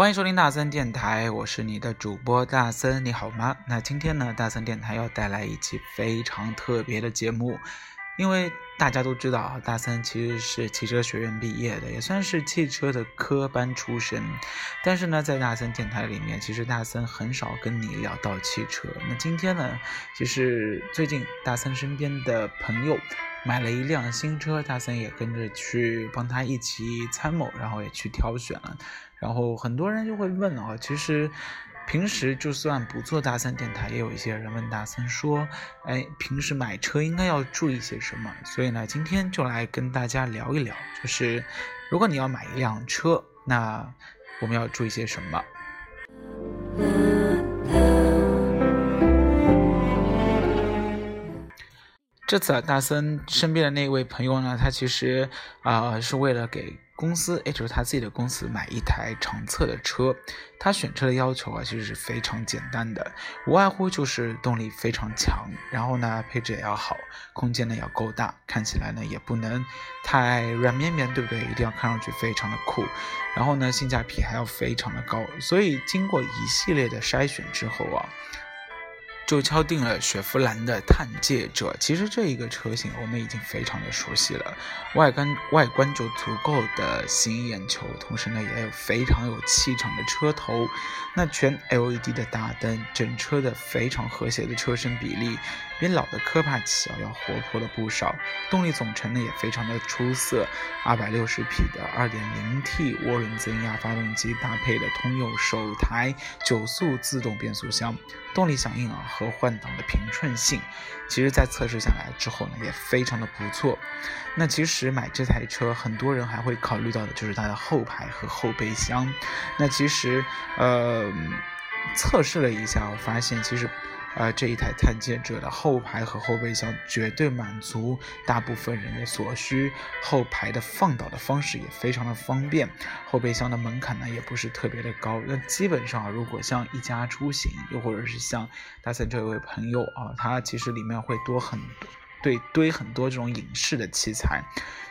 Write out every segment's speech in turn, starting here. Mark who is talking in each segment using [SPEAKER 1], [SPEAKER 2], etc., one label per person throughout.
[SPEAKER 1] 欢迎收听大森电台，我是你的主播大森，你好吗？那今天呢，大森电台要带来一期非常特别的节目，因为大家都知道啊，大森其实是汽车学院毕业的，也算是汽车的科班出身。但是呢，在大森电台里面，其实大森很少跟你聊到汽车。那今天呢，其实最近大森身边的朋友买了一辆新车，大森也跟着去帮他一起参谋，然后也去挑选了。然后很多人就会问啊，其实平时就算不做大森电台，也有一些人问大森说，哎，平时买车应该要注意些什么？所以呢，今天就来跟大家聊一聊，就是如果你要买一辆车，那我们要注意些什么？这次啊，大森身边的那位朋友呢，他其实啊是为了给。公司，也就是他自己的公司买一台长测的车，他选车的要求啊，其实是非常简单的，无外乎就是动力非常强，然后呢配置也要好，空间呢要够大，看起来呢也不能太软绵绵，对不对？一定要看上去非常的酷，然后呢性价比还要非常的高，所以经过一系列的筛选之后啊。就敲定了雪佛兰的探界者。其实这一个车型我们已经非常的熟悉了，外观外观就足够的吸引眼球，同时呢也有非常有气场的车头，那全 LED 的大灯，整车的非常和谐的车身比例。比老的科帕奇啊要活泼了不少，动力总成呢也非常的出色，二百六十匹的二点零 T 涡轮增压发动机搭配的通用首台九速自动变速箱，动力响应啊和换挡的平顺性，其实在测试下来之后呢也非常的不错。那其实买这台车，很多人还会考虑到的就是它的后排和后备箱。那其实呃测试了一下，我发现其实。呃，这一台探界者的后排和后备箱绝对满足大部分人的所需，后排的放倒的方式也非常的方便，后备箱的门槛呢也不是特别的高。那基本上，如果像一家出行，又或者是像大森这位朋友啊，他其实里面会多很，对堆很多这种影视的器材，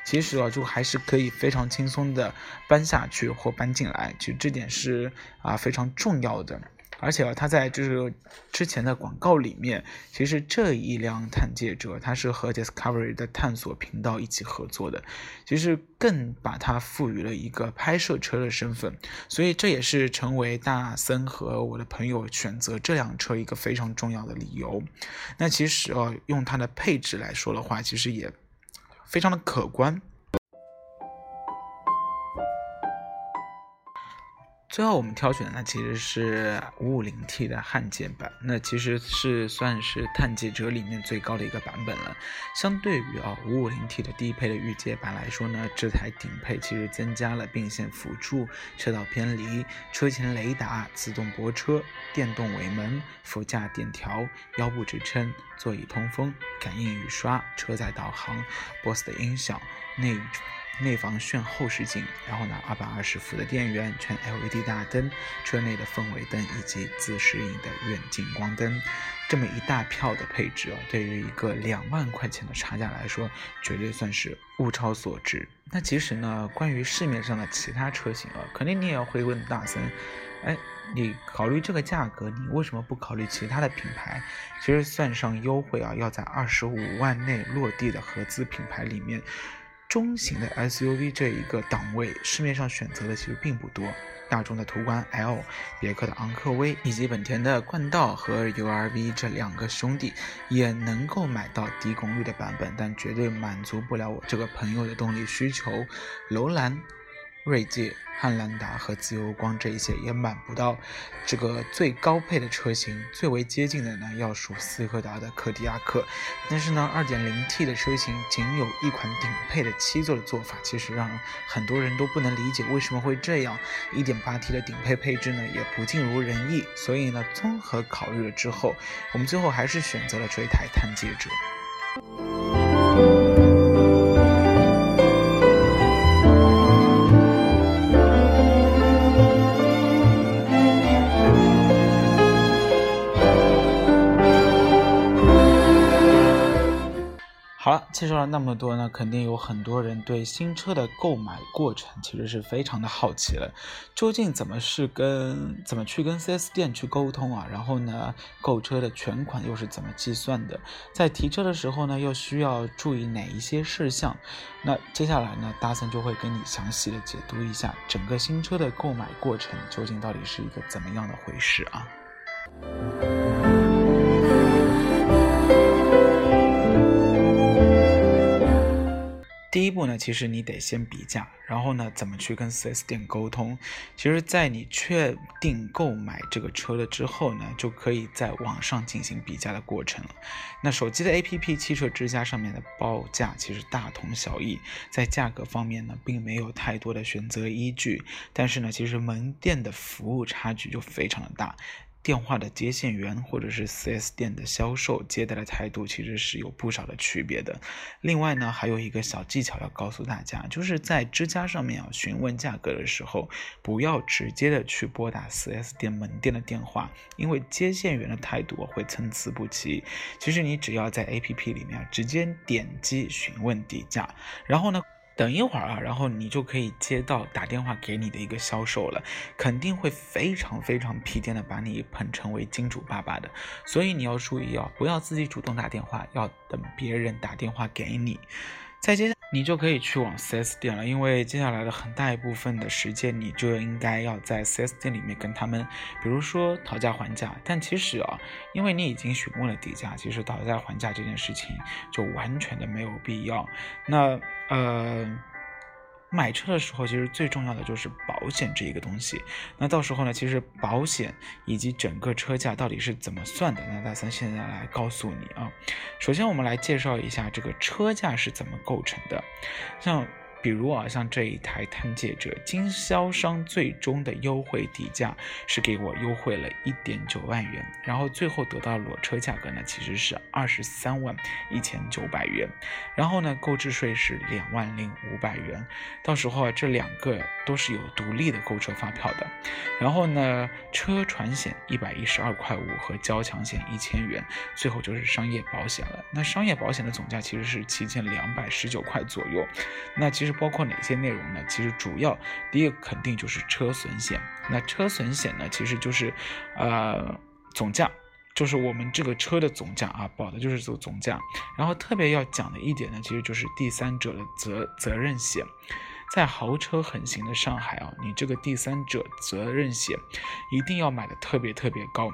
[SPEAKER 1] 其实啊就还是可以非常轻松的搬下去或搬进来，其实这点是啊非常重要的。而且啊，它在就是之前的广告里面，其实这一辆探界者它是和 Discovery 的探索频道一起合作的，其实更把它赋予了一个拍摄车的身份，所以这也是成为大森和我的朋友选择这辆车一个非常重要的理由。那其实啊，用它的配置来说的话，其实也非常的可观。最后我们挑选的呢，其实是 550T 的汉剑版，那其实是算是探界者里面最高的一个版本了。相对于啊 550T 的低配的御界版来说呢，这台顶配其实增加了并线辅助、车道偏离、车前雷达、自动泊车、电动尾门、副驾电调、腰部支撑、座椅通风、感应雨刷、车载导航、BOSS 的音响、内。内防炫后视镜，然后呢，二百二十伏的电源，全 LED 大灯，车内的氛围灯以及自适应的远近光灯，这么一大票的配置啊，对于一个两万块钱的差价来说，绝对算是物超所值。那其实呢，关于市面上的其他车型啊，肯定你也会问大森，哎，你考虑这个价格，你为什么不考虑其他的品牌？其实算上优惠啊，要在二十五万内落地的合资品牌里面。中型的 SUV 这一个档位，市面上选择的其实并不多。大众的途观 L、别克的昂科威以及本田的冠道和 URV 这两个兄弟，也能够买到低功率的版本，但绝对满足不了我这个朋友的动力需求。楼兰。锐界、汉兰达和自由光这一些也买不到这个最高配的车型，最为接近的呢要数斯柯达的柯迪亚克。但是呢，2.0T 的车型仅有一款顶配的七座的做法，其实让很多人都不能理解为什么会这样。1.8T 的顶配配置呢也不尽如人意，所以呢，综合考虑了之后，我们最后还是选择了这一台探界者。介绍了那么多呢，肯定有很多人对新车的购买过程其实是非常的好奇了。究竟怎么是跟怎么去跟 4S 店去沟通啊？然后呢，购车的全款又是怎么计算的？在提车的时候呢，又需要注意哪一些事项？那接下来呢，大森就会跟你详细的解读一下整个新车的购买过程究竟到底是一个怎么样的回事啊？第一步呢，其实你得先比价，然后呢，怎么去跟 4S 店沟通？其实，在你确定购买这个车了之后呢，就可以在网上进行比价的过程了。那手机的 APP 汽车之家上面的报价其实大同小异，在价格方面呢，并没有太多的选择依据，但是呢，其实门店的服务差距就非常的大。电话的接线员或者是 4S 店的销售接待的态度，其实是有不少的区别的。另外呢，还有一个小技巧要告诉大家，就是在之家上面啊询问价格的时候，不要直接的去拨打 4S 店门店的电话，因为接线员的态度会参差不齐。其实你只要在 APP 里面直接点击询问底价，然后呢。等一会儿啊，然后你就可以接到打电话给你的一个销售了，肯定会非常非常疲倦的把你捧成为金主爸爸的，所以你要注意啊，不要自己主动打电话，要等别人打电话给你。再接下你就可以去往 4S 店了，因为接下来的很大一部分的时间，你就应该要在 4S 店里面跟他们，比如说讨价还价。但其实啊，因为你已经询问了底价，其实讨价还价这件事情就完全的没有必要。那呃。买车的时候，其实最重要的就是保险这一个东西。那到时候呢，其实保险以及整个车价到底是怎么算的？那大三现在来告诉你啊。首先，我们来介绍一下这个车价是怎么构成的，像。比如啊，像这一台探界者，经销商最终的优惠底价是给我优惠了一点九万元，然后最后得到裸车价格呢，其实是二十三万一千九百元，然后呢，购置税是两万零五百元，到时候啊，这两个都是有独立的购车发票的，然后呢，车船险一百一十二块五和交强险一千元，最后就是商业保险了。那商业保险的总价其实是七千两百十九块左右，那其实。包括哪些内容呢？其实主要第一个肯定就是车损险。那车损险呢，其实就是，呃，总价，就是我们这个车的总价啊，保的就是这个总价。然后特别要讲的一点呢，其实就是第三者的责责任险。在豪车横行的上海啊，你这个第三者责任险一定要买的特别特别高。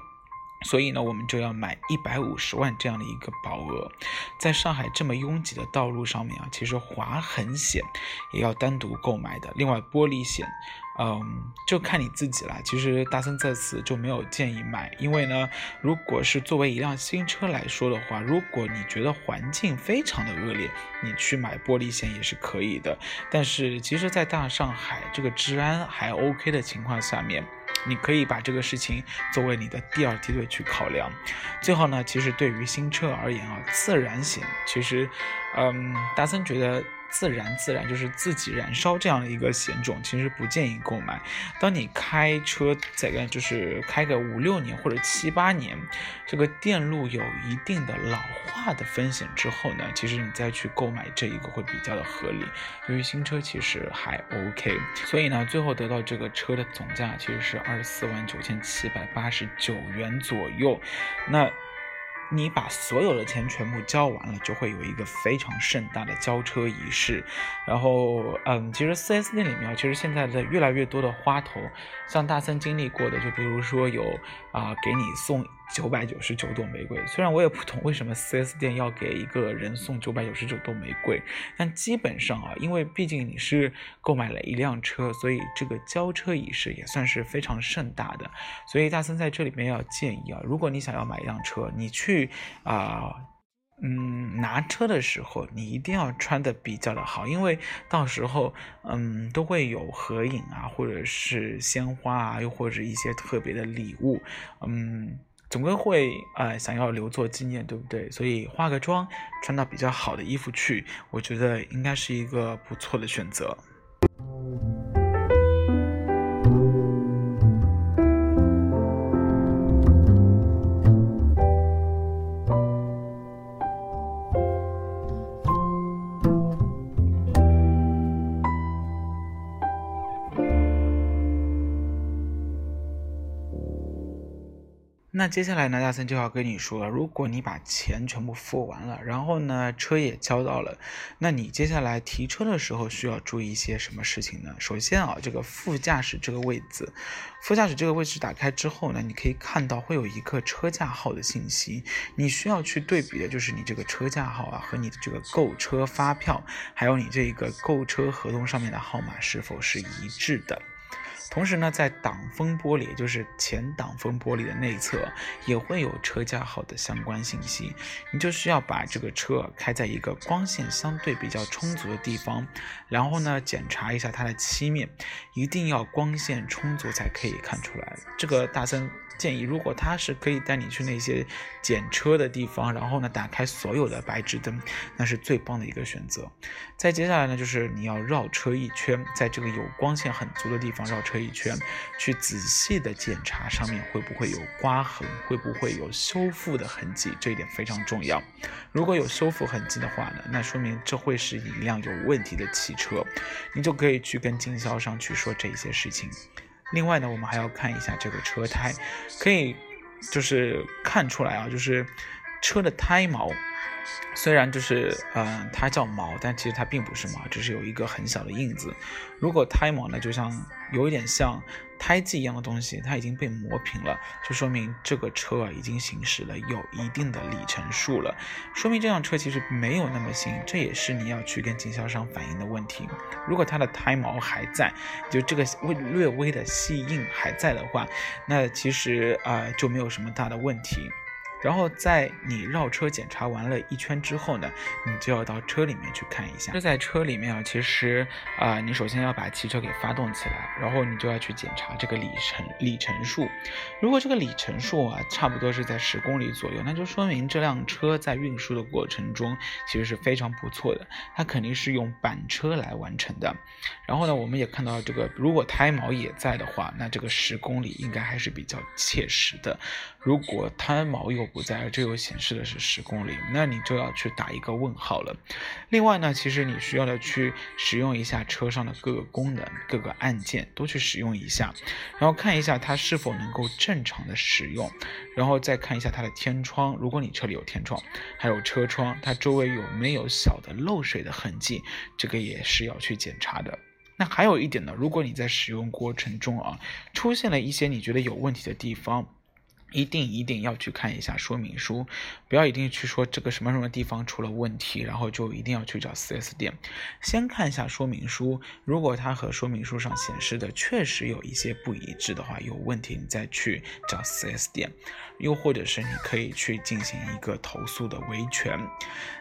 [SPEAKER 1] 所以呢，我们就要买一百五十万这样的一个保额，在上海这么拥挤的道路上面啊，其实划痕险也要单独购买的。另外，玻璃险，嗯，就看你自己了。其实大森在此就没有建议买，因为呢，如果是作为一辆新车来说的话，如果你觉得环境非常的恶劣，你去买玻璃险也是可以的。但是，其实，在大上海这个治安还 OK 的情况下面。你可以把这个事情作为你的第二梯队去考量。最后呢，其实对于新车而言啊，自然险其实，嗯，大森觉得。自燃自燃就是自己燃烧这样的一个险种，其实不建议购买。当你开车在个就是开个五六年或者七八年，这个电路有一定的老化的风险之后呢，其实你再去购买这一个会比较的合理。因为新车其实还 OK，所以呢，最后得到这个车的总价其实是二十四万九千七百八十九元左右。那。你把所有的钱全部交完了，就会有一个非常盛大的交车仪式。然后，嗯，其实 4S 店里面，其实现在的越来越多的花头，像大森经历过的，就比如说有啊，给你送。九百九十九朵玫瑰，虽然我也不懂为什么 4S 店要给一个人送九百九十九朵玫瑰，但基本上啊，因为毕竟你是购买了一辆车，所以这个交车仪式也算是非常盛大的。所以大森在这里面要建议啊，如果你想要买一辆车，你去啊，嗯，拿车的时候，你一定要穿的比较的好，因为到时候嗯都会有合影啊，或者是鲜花啊，又或者一些特别的礼物，嗯。总归会啊想要留作纪念，对不对？所以化个妆，穿到比较好的衣服去，我觉得应该是一个不错的选择。那接下来呢，大森就要跟你说了，如果你把钱全部付完了，然后呢，车也交到了，那你接下来提车的时候需要注意一些什么事情呢？首先啊，这个副驾驶这个位置，副驾驶这个位置打开之后呢，你可以看到会有一个车架号的信息，你需要去对比的就是你这个车架号啊和你的这个购车发票，还有你这个购车合同上面的号码是否是一致的。同时呢，在挡风玻璃，也就是前挡风玻璃的内侧，也会有车架号的相关信息。你就需要把这个车开在一个光线相对比较充足的地方，然后呢，检查一下它的漆面，一定要光线充足才可以看出来。这个大森。建议，如果他是可以带你去那些检车的地方，然后呢，打开所有的白炽灯，那是最棒的一个选择。再接下来呢，就是你要绕车一圈，在这个有光线很足的地方绕车一圈，去仔细的检查上面会不会有刮痕，会不会有修复的痕迹，这一点非常重要。如果有修复痕迹的话呢，那说明这会是一辆有问题的汽车，你就可以去跟经销商去说这些事情。另外呢，我们还要看一下这个车胎，可以就是看出来啊，就是车的胎毛。虽然就是，嗯，它叫毛，但其实它并不是毛，只是有一个很小的印子。如果胎毛呢，就像有一点像胎记一样的东西，它已经被磨平了，就说明这个车已经行驶了有一定的里程数了，说明这辆车其实没有那么新，这也是你要去跟经销商反映的问题。如果它的胎毛还在，就这个微略微的细印还在的话，那其实啊就没有什么大的问题。然后在你绕车检查完了一圈之后呢，你就要到车里面去看一下。就在车里面啊，其实啊，你首先要把汽车给发动起来，然后你就要去检查这个里程里程数。如果这个里程数啊，差不多是在十公里左右，那就说明这辆车在运输的过程中其实是非常不错的。它肯定是用板车来完成的。然后呢，我们也看到这个，如果胎毛也在的话，那这个十公里应该还是比较切实的。如果胎毛又不在，这又显示的是十公里，那你就要去打一个问号了。另外呢，其实你需要的去使用一下车上的各个功能、各个按键都去使用一下，然后看一下它是否能够正常的使用，然后再看一下它的天窗，如果你车里有天窗，还有车窗，它周围有没有小的漏水的痕迹，这个也是要去检查的。那还有一点呢，如果你在使用过程中啊，出现了一些你觉得有问题的地方。一定一定要去看一下说明书，不要一定去说这个什么什么地方出了问题，然后就一定要去找 4S 店。先看一下说明书，如果它和说明书上显示的确实有一些不一致的话，有问题，你再去找 4S 店。又或者是你可以去进行一个投诉的维权。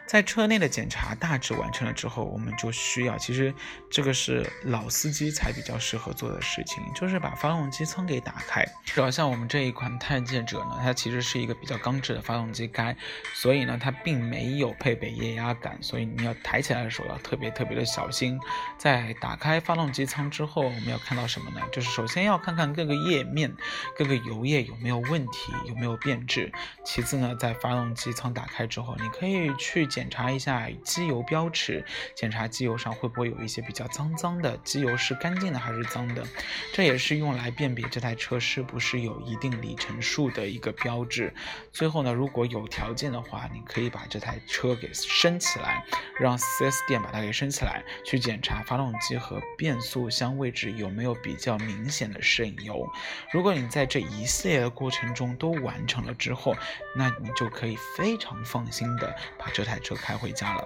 [SPEAKER 1] 在车内的检查大致完成了之后，我们就需要，其实这个是老司机才比较适合做的事情，就是把发动机舱给打开。主要像我们这一款探界者呢，它其实是一个比较钢制的发动机盖，所以呢，它并没有配备液压杆，所以你要抬起来的时候要特别特别的小心。在打开发动机舱之后，我们要看到什么呢？就是首先要看看各个液面、各个油液有没有问题，有没有变质。其次呢，在发动机舱打开之后，你可以去。检查一下机油标尺，检查机油上会不会有一些比较脏脏的，机油是干净的还是脏的，这也是用来辨别这台车是不是有一定里程数的一个标志。最后呢，如果有条件的话，你可以把这台车给升起来，让 4S 店把它给升起来，去检查发动机和变速箱位置有没有比较明显的渗油。如果你在这一系列的过程中都完成了之后，那你就可以非常放心的把这台。车开回家了，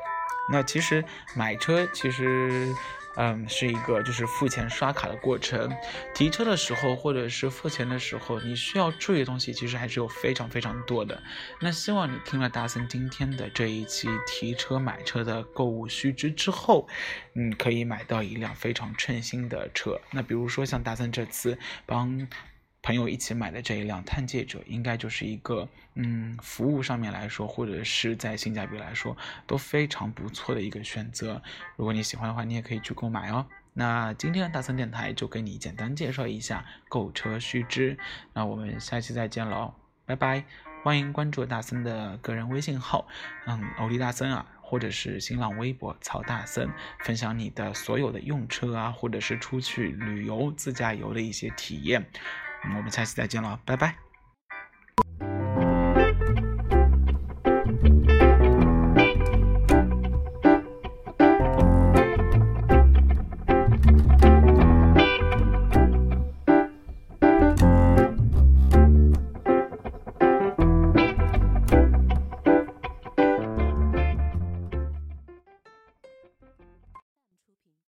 [SPEAKER 1] 那其实买车其实，嗯，是一个就是付钱刷卡的过程。提车的时候或者是付钱的时候，你需要注意的东西其实还是有非常非常多的。那希望你听了大森今天的这一期提车买车的购物须知之后，你，可以买到一辆非常称心的车。那比如说像大森这次帮。朋友一起买的这一辆探界者，应该就是一个，嗯，服务上面来说，或者是在性价比来说，都非常不错的一个选择。如果你喜欢的话，你也可以去购买哦。那今天的大森电台就给你简单介绍一下购车须知，那我们下期再见喽，拜拜！欢迎关注大森的个人微信号，嗯，欧丽大森啊，或者是新浪微博曹大森，分享你的所有的用车啊，或者是出去旅游自驾游的一些体验。我们下期再见了，拜拜。